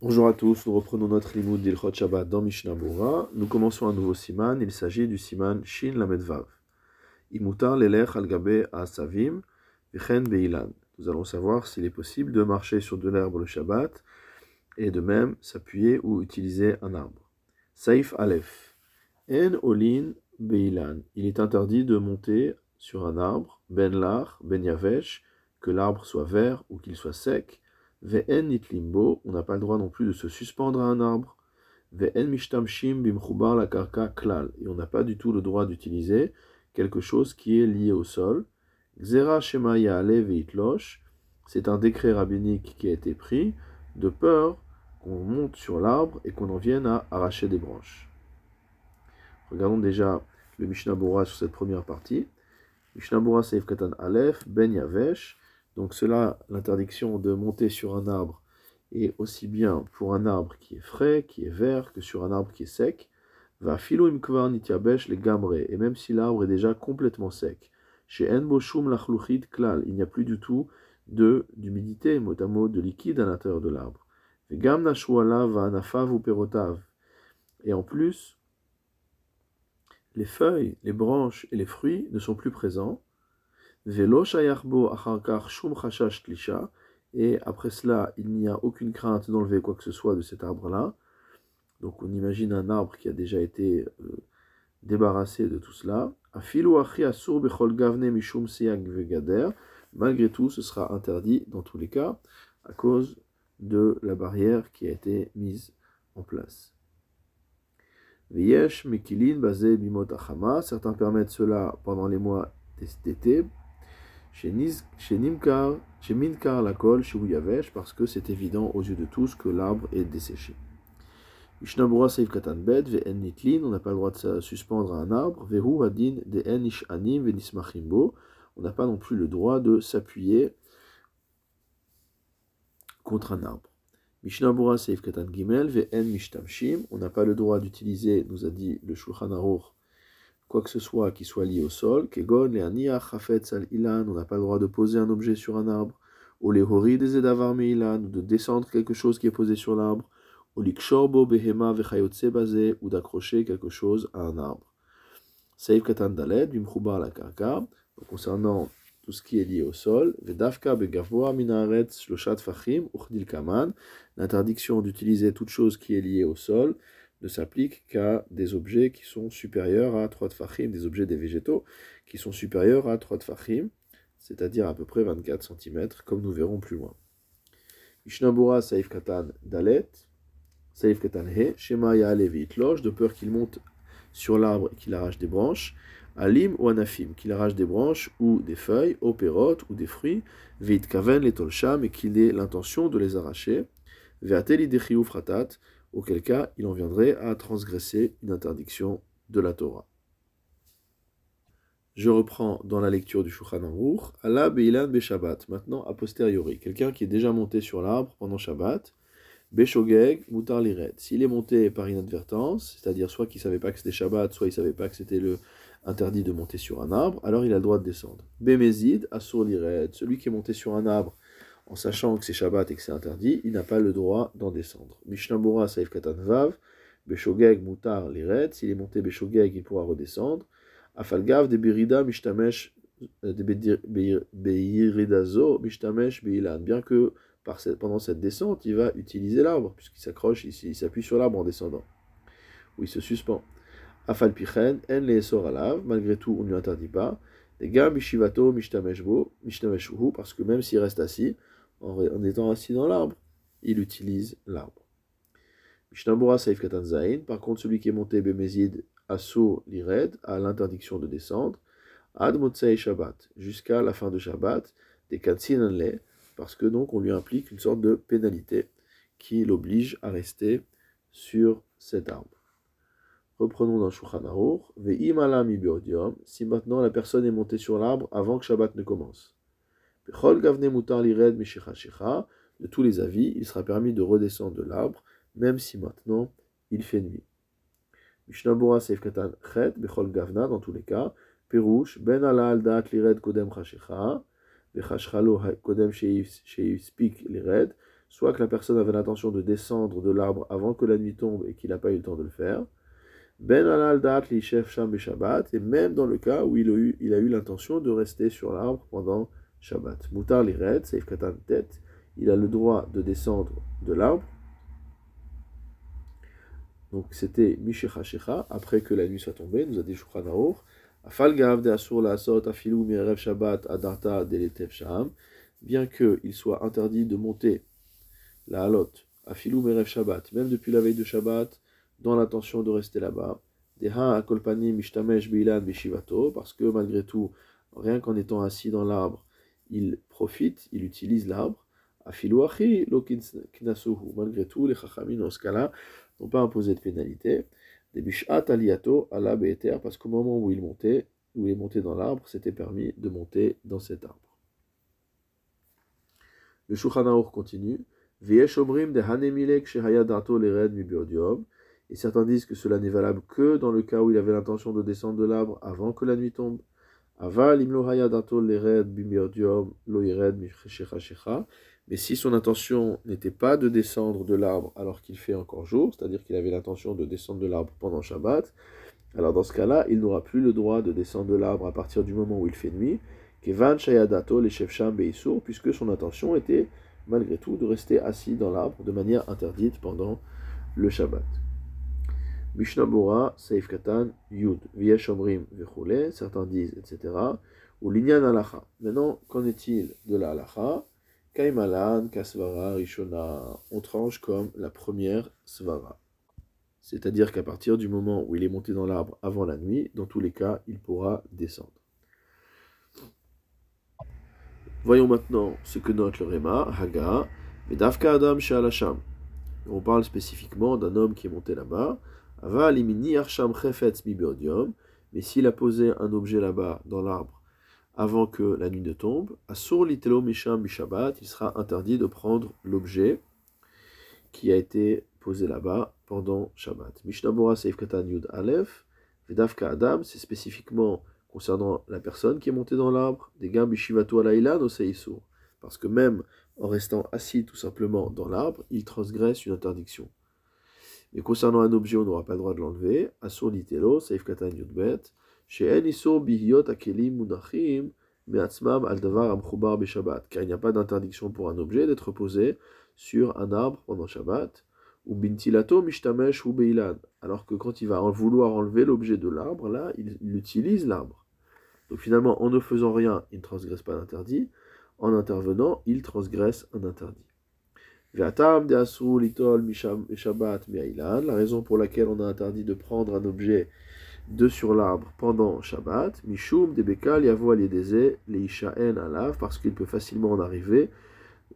Bonjour à tous, nous reprenons notre limoud d'Ilchot Shabbat dans Mishnah Bora. Nous commençons un nouveau siman, il s'agit du siman Shin Lamed Vav. Imutar lelech al gabe asavim v'chen beilan. Nous allons savoir s'il est possible de marcher sur de l'herbe le Shabbat et de même s'appuyer ou utiliser un arbre. Saif Aleph. En olin beilan. Il est interdit de monter sur un arbre, ben lar, ben yavesh, que l'arbre soit vert ou qu'il soit sec, Ve'en on n'a pas le droit non plus de se suspendre à un arbre. Ve'en mishtamshim bimchubar la karka klal, et on n'a pas du tout le droit d'utiliser quelque chose qui est lié au sol. Xera shema ya'ale ve'itlosh, c'est un décret rabbinique qui a été pris de peur qu'on monte sur l'arbre et qu'on en vienne à arracher des branches. Regardons déjà le Mishnah Bora sur cette première partie. Mishnah Bora Seif Katan Aleph, Ben Yavesh, donc cela, l'interdiction de monter sur un arbre est aussi bien pour un arbre qui est frais, qui est vert, que sur un arbre qui est sec. Va filo imkvar nitiabesh les gamre, et même si l'arbre est déjà complètement sec. Chez enboshum lachluchit klal, il n'y a plus du tout de d'humidité, mot à mot, de liquide à l'intérieur de l'arbre. Gam nashuala va anafav ou perotav. Et en plus, les feuilles, les branches et les fruits ne sont plus présents. Velo shayarbo acharkar shum tlisha. Et après cela, il n'y a aucune crainte d'enlever quoi que ce soit de cet arbre-là. Donc on imagine un arbre qui a déjà été euh, débarrassé de tout cela. Afilu asur bechol gavne mishum vegader. Malgré tout, ce sera interdit dans tous les cas à cause de la barrière qui a été mise en place. Vyesh mekilin basé bimot achama. Certains permettent cela pendant les mois d'été, chez Nimkar, chez Minkar la colle, chez Yavesh, parce que c'est évident aux yeux de tous que l'arbre est desséché. Mishnabura Seif Katan Bed, Ve'en Nitlin, on n'a pas le droit de suspendre un arbre, Vehu Hadin, De En Anim, Venismachimbo, on n'a pas non plus le droit de s'appuyer contre un arbre. Mishnabura Seif Katan Gimel, Ve'en Mishtamshim, on n'a pas le droit d'utiliser, nous a dit le Shulchan Aruch, quoi que ce soit qui soit lié au sol, kegon, les al ilan, on n'a pas le droit de poser un objet sur un arbre, ou les hori des edavar ilan, ou de descendre quelque chose qui est posé sur l'arbre, ou likshorbo behema vechayotse ou d'accrocher quelque chose à un arbre. Seif katan daled, bimchubar la karka, concernant tout ce qui est lié au sol, vedavka begavoa minaretz shloshat fachim, uchdil kaman, l'interdiction d'utiliser toute chose qui est liée au sol, ne s'applique qu'à des objets qui sont supérieurs à 3 tfachim, des objets des végétaux qui sont supérieurs à 3 tfachim, c'est-à-dire à peu près 24 cm, comme nous verrons plus loin. Mishnabura Saif Katan Dalet, Saif Katan He, Shema Ya'alevi de peur qu'il monte sur l'arbre et qu'il arrache des branches, Alim ou Anafim, qu'il arrache des branches ou des feuilles, ou ou des fruits, Veit Kaven les et qu'il ait l'intention de les arracher, Ve'ateli Dechiou Fratat, auquel cas il en viendrait à transgresser une interdiction de la Torah. Je reprends dans la lecture du Shulchan Aruch, Allah Beilan Beshabbat, maintenant a posteriori, quelqu'un qui est déjà monté sur l'arbre pendant Shabbat, Beshogeg Mutar Liret. S'il est monté par inadvertance, c'est-à-dire soit qu'il ne savait pas que c'était Shabbat, soit il ne savait pas que c'était le interdit de monter sur un arbre, alors il a le droit de descendre. Bemezid Asur Liret, celui qui est monté sur un arbre en sachant que c'est Shabbat et que c'est interdit, il n'a pas le droit d'en descendre. Mishnabura Saif Katan Vav, Beshogeg Mutar Liret, s'il est monté Beshogeg, il pourra redescendre. Afalgav de Birida Mishtamesh, euh, de Beiridazo Mishtamesh Beilan, bien que pendant cette descente, il va utiliser l'arbre, puisqu'il s'accroche, il, s'appuie sur l'arbre en descendant, ou il se suspend. Afalpichen, En le Alav, malgré tout, on ne lui interdit pas. Les gars, Mishivato Mishtameshbo, Mishtameshuhu, parce que même s'il reste assis, en, étant assis dans l'arbre, il utilise l'arbre. Mishnabura Saif Katan Zain, par contre, celui qui est monté Bemezid Asso Lired a l'interdiction de descendre, Ad Motsei Shabbat, jusqu'à la fin de Shabbat, des Katsinanle, parce que donc on lui implique une sorte de pénalité qui l'oblige à rester sur cet arbre. Reprenons dans Shulchan Aruch, si maintenant la personne est montée sur l'arbre avant que Shabbat ne commence de tous les avis, il sera permis de redescendre de l'arbre, même si maintenant il fait nuit. Mishnabura Seif Katan Chet, Bechol Gavna, dans tous les cas, Perush, Ben ala al Daat Lired Kodem Chashecha, Vechashchalo Kodem Sheispik Lired, soit que la personne avait l'intention de descendre de l'arbre avant que la nuit tombe et qu'il n'a pas eu le temps de le faire. Ben alal dat li chef sham Shabbat, et même dans le cas où il a eu l'intention de rester sur l'arbre pendant Shabbat. Moutar li red, seif katan tête, il a le droit de descendre de l'arbre. Donc c'était Mishecha Shecha, après que la nuit soit tombée, nous a dit Shukran Afal gav de asur la asot afilu mirev Shabbat adarta deletev sham, bien qu'il soit interdit de monter la halot, afilu merev Shabbat, même depuis la veille de Shabbat, dans l'intention de rester là-bas. Deha akolpani mishtamesh parce que malgré tout, rien qu'en étant assis dans l'arbre, il profite, il utilise l'arbre. Afilu achi lo knasuhu, malgré tout, les chachamim dans ce cas-là n'ont pas imposé de pénalité. Des bishat aliato ala be'eter, parce qu'au moment où il montait, où il est monté dans l'arbre, c'était permis de monter dans cet arbre. Le Shulchan continue. De. Et certains disent que cela n'est valable que dans le cas où il avait l'intention de descendre de l'arbre avant que la nuit tombe. Mais si son intention n'était pas de descendre de l'arbre alors qu'il fait encore jour, c'est-à-dire qu'il avait l'intention de descendre de l'arbre pendant Shabbat, alors dans ce cas-là, il n'aura plus le droit de descendre de l'arbre à partir du moment où il fait nuit, puisque son intention était malgré tout de rester assis dans l'arbre de manière interdite pendant le Shabbat. Mishnah Bora, Seif Katan, Yud, Viesh Omrim, certains disent, etc. Ou Linyan Alacha. Maintenant, qu'en est-il de la Alacha Kaimalan, Kasvara, Rishona. On tranche comme la première Svara. C'est-à-dire qu'à partir du moment où il est monté dans l'arbre avant la nuit, dans tous les cas, il pourra descendre. Voyons maintenant ce que note le Réma, Haga, Medavka Adam Shalasham. On parle spécifiquement d'un homme qui est monté là-bas mais s'il a posé un objet là-bas dans l'arbre avant que la nuit ne tombe, Asur litelo misham il sera interdit de prendre l'objet qui a été posé là-bas pendant Shabbat. Katan Aleph, Vedavka Adam, c'est spécifiquement concernant la personne qui est montée dans l'arbre, des bishivato alaylan au seisur. Parce que même en restant assis tout simplement dans l'arbre, il transgresse une interdiction. Mais concernant un objet, on n'aura pas le droit de l'enlever. Asur litelo, saif katan yudbet. She'en isur akelim munachim me'atzmam. Car il n'y a pas d'interdiction pour un objet d'être posé sur un arbre pendant Shabbat. Ou bintilato mishtamesh ou beilan. Alors que quand il va vouloir enlever l'objet de l'arbre, là, il, il utilise l'arbre. Donc finalement, en ne faisant rien, il ne transgresse pas l'interdit. En intervenant, il transgresse un interdit. La raison pour laquelle on a interdit de prendre un objet de sur l'arbre pendant Shabbat, Mishum Debekal Yavo Aliedeze Leishaen Alav, parce qu'il peut facilement en arriver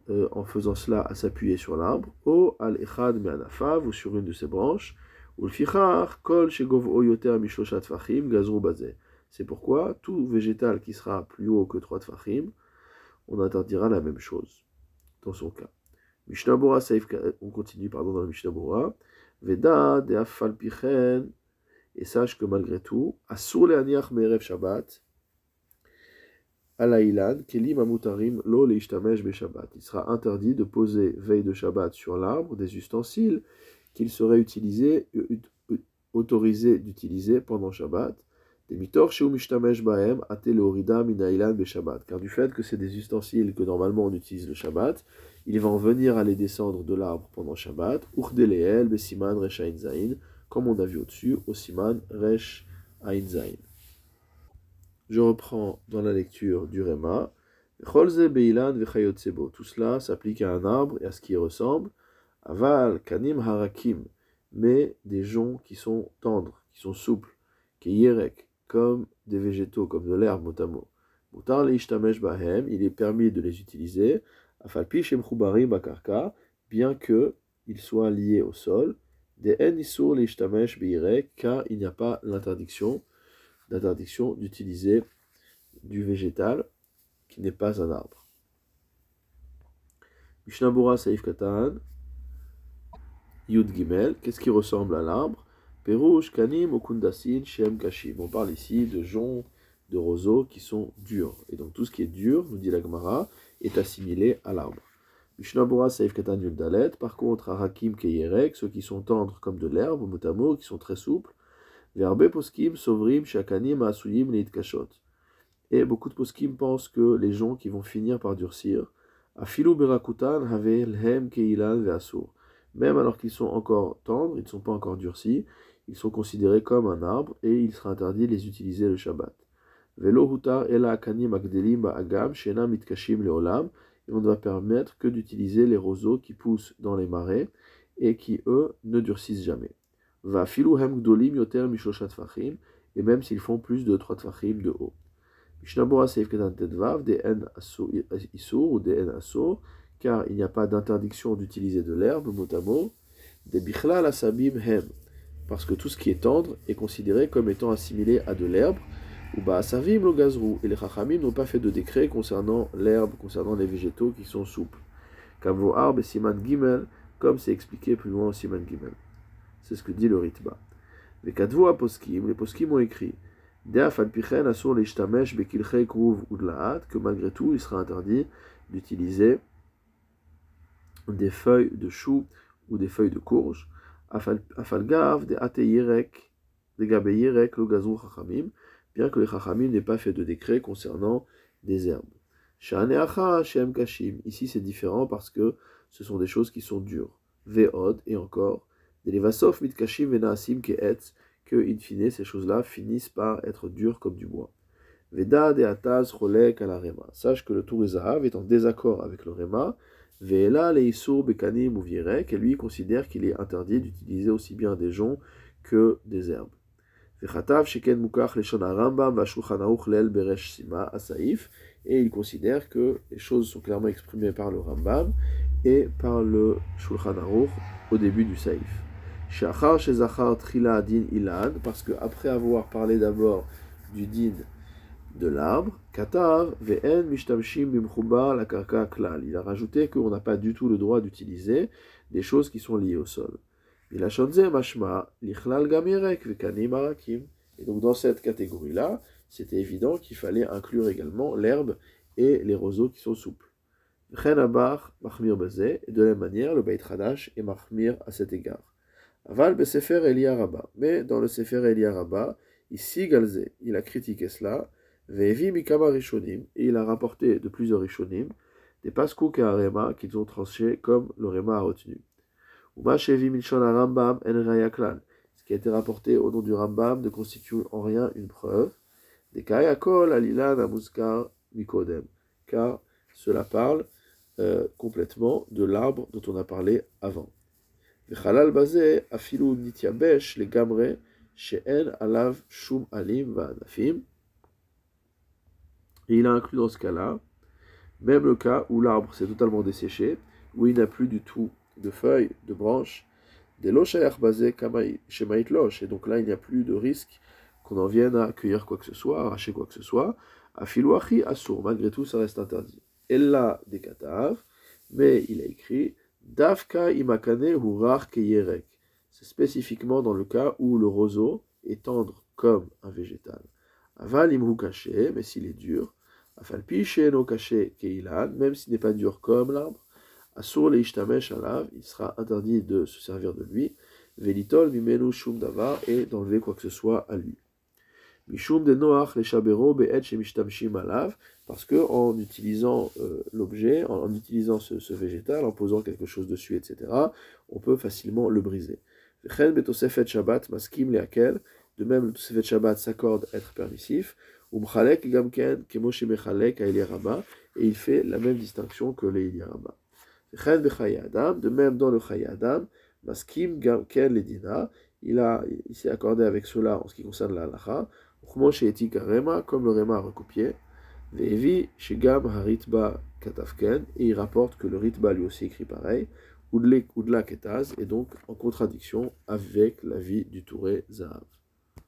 euh, en faisant cela à s'appuyer sur l'arbre, O Al Echad Me'anafav, ou sur une de ses branches, ou le Fichar Kol Shegov Oyoter Mishloshat Fachim Gazru Bazé. C'est pourquoi tout végétal qui sera plus haut que 3 Tfachim, on interdira la même chose dans son cas. Saif, on continue pardon dans le Mishnabura. Veda de Afalpichen, et sache que malgré tout, Asur le Aniach Merev Shabbat, Alaïlan, Kelim Amutarim, Lo Be. Il sera interdit de poser veille de Shabbat sur l'arbre des ustensiles qu'il serait utilisé, autorisé d'utiliser pendant Shabbat. Car du fait que c'est des ustensiles que normalement on utilise le Shabbat, il va en venir à les descendre de l'arbre pendant Shabbat, Besiman, Resh comme on a vu au-dessus, au Siman, Resh Zain. Je reprends dans la lecture du Rema. Tout cela s'applique à un arbre et à ce qui ressemble. Aval, Kanim, Harakim, mais des joncs qui sont tendres, qui sont souples, qui yerek, comme des végétaux, comme de l'herbe, motamo. Mutar bahem, il est permis de les utiliser bien que il soit lié au sol, des car il n'y a pas l'interdiction, d'interdiction d'utiliser du végétal qui n'est pas un arbre. Mishnabura Saif Katan, Yud Gimel, qu'est-ce qui ressemble à l'arbre? Perouche, Kanim, Okundasin, Shem, Kashim. On parle ici de joncs, de roseaux qui sont durs. Et donc tout ce qui est dur, nous dit la Gemara, est assimilé à l'arbre. Mishnabura Saif Katan Dalet. Par contre, Harakim Keyerek, ceux qui sont tendres comme de l'herbe, motamo, qui sont très souples. Verbe Poskim, Sovrim, Shakanim, Asuyim, Kashot. Et beaucoup de poskim pensent que les gens qui vont finir par durcir, Afilu Berakutan, Havel, Hem, Keilan, Veasur. Même alors qu'ils sont encore tendres, ils ne sont pas encore durcis, ils sont considérés comme un arbre et il sera interdit de les utiliser le Shabbat. Velo hutar ela akanim agdelim agam shena mitkashim leolam. Et on ne va permettre que d'utiliser les roseaux qui poussent dans les marais et qui, eux, ne durcissent jamais. Va filu hem gdolim yoter mishoshat fachim. Et même s'ils font plus de 3 tfachim de haut. Mishnabura seif ketan tedvav, des en isur ou des en asur, car il n'y a pas d'interdiction d'utiliser de l'herbe, mot à mot, des bichlal asabim hem, parce que tout ce qui est tendre est considéré comme étant assimilé à de l'herbe, ou bah asavim lo gazrou, et les chachamim n'ont pas fait de décret concernant l'herbe, concernant les végétaux qui sont souples. Kavo arbe et siman gimel, comme c'est expliqué plus loin au siman gimel. C'est ce que dit le ritba. Les kadvo aposkim, les poskim ont écrit, que malgré tout, il sera interdit d'utiliser des feuilles de chou ou des feuilles de courge. Afalgav, des ateyirek, des gabeyirek, le gazou chachamim, bien que les chachamim n'aient pas fait de décret concernant des herbes. shem kashim. Ici c'est différent parce que ce sont des choses qui sont dures. Ve'od, et encore. Des levasov mitkashim venaasim ke'etz, que, in fine, ces choses-là finissent par être dures comme du bois. Veda de ataz cholek à la. Sache que le tour est en désaccord avec le rema, Ve'ela leisur bekanim ou virek, et lui considère qu'il est interdit d'utiliser aussi bien des joncs que des herbes. Et il considère que les choses sont clairement exprimées par le Rambam et par le Shulchan Aruch au début du Saïf. Shachar shezachar trila din ilan, parce que après avoir parlé d'abord du din de l'arbre, Katar, Ve'en, Mishtamshim, la Karka, Klal. Il a rajouté qu'on n'a pas du tout le droit d'utiliser des choses qui sont liées au sol. Il a chanté Mashma, Lichlal Gamirek, Vekanim Arakim. Et donc dans cette catégorie-là, c'était évident qu'il fallait inclure également l'herbe et les roseaux qui sont souples. Chenabar, Mahmir Bazé, et de la même manière, le Beit Hadash est Mahmir à cet égard. Aval Besefer Eliaraba. Mais dans le Sefer Eliaraba, ici Galzé, il a critiqué cela, Et il a rapporté de plusieurs Rishonim des Paskou Rema qu'ils ont tranché comme le Rema a retenu. Ce qui a été rapporté au nom du Rambam ne constitue en rien une preuve. Des Kayakol Alilan Amuskar Mikodem, car cela parle euh, complètement de l'arbre dont on a parlé avant. Vechalal Bazé Afilu Nityabesh Gamre She'en Alav Shum Alim. Et il a inclus dans ce cas-là, même le cas où l'arbre s'est totalement desséché, où il n'a plus du tout de feuilles, de branches, des basé chez loche. Et donc là, il n'y a plus de risque qu'on en vienne à cueillir quoi que ce soit, arracher quoi que ce soit. À filouachi assour, malgré tout, ça reste interdit. là, des katav, mais il a écrit Davka imakane hurar keyerek. C'est spécifiquement dans le cas où le roseau est tendre comme un végétal. Aval caché, mais s'il est dur, même s'il n'est pas dur comme l'arbre, Asur leishtamesh alav, il sera interdit de se servir de lui, velitol mimenu shum davar, et d'enlever quoi que ce soit à lui. Mishum de noach le shabero be'et alav, parce que en utilisant euh, l'objet, en, utilisant ce, végétal, en posant quelque chose dessus, etc., on peut facilement le briser. Shabbat maskim de même le shabbat s'accorde être permissif, et il fait la même distinction que les. De même dans le Chayadam, Maskim Gamken Ledina, il, s'est accordé avec cela en ce qui concerne la halacha, comme le Rema a recopié, Vevi Haritba Katafken, et il rapporte que le Ritba lui aussi écrit pareil, Udla Ketaz, et donc en contradiction avec la vie du Touré Zahav.